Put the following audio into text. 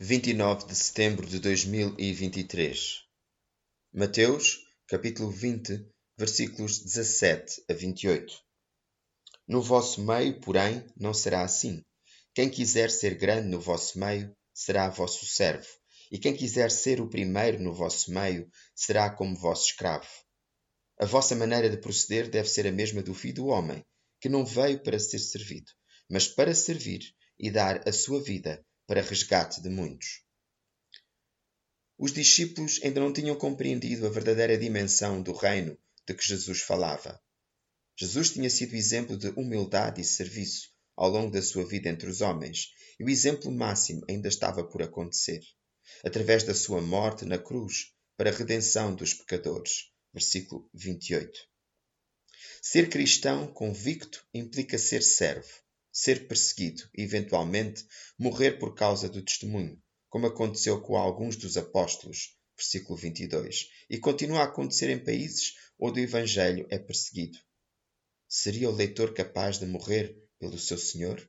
29 de setembro de 2023. Mateus, capítulo 20, versículos 17 a 28. No vosso meio, porém, não será assim. Quem quiser ser grande no vosso meio, será vosso servo, e quem quiser ser o primeiro no vosso meio, será como vosso escravo. A vossa maneira de proceder deve ser a mesma do filho do homem, que não veio para ser servido, mas para servir e dar a sua vida para resgate de muitos. Os discípulos ainda não tinham compreendido a verdadeira dimensão do reino de que Jesus falava. Jesus tinha sido exemplo de humildade e serviço ao longo da sua vida entre os homens, e o exemplo máximo ainda estava por acontecer, através da sua morte na cruz para a redenção dos pecadores. Versículo 28. Ser cristão convicto implica ser servo, ser perseguido e, eventualmente, morrer por causa do testemunho, como aconteceu com alguns dos apóstolos, versículo 22, e continua a acontecer em países onde o Evangelho é perseguido. Seria o leitor capaz de morrer pelo seu Senhor?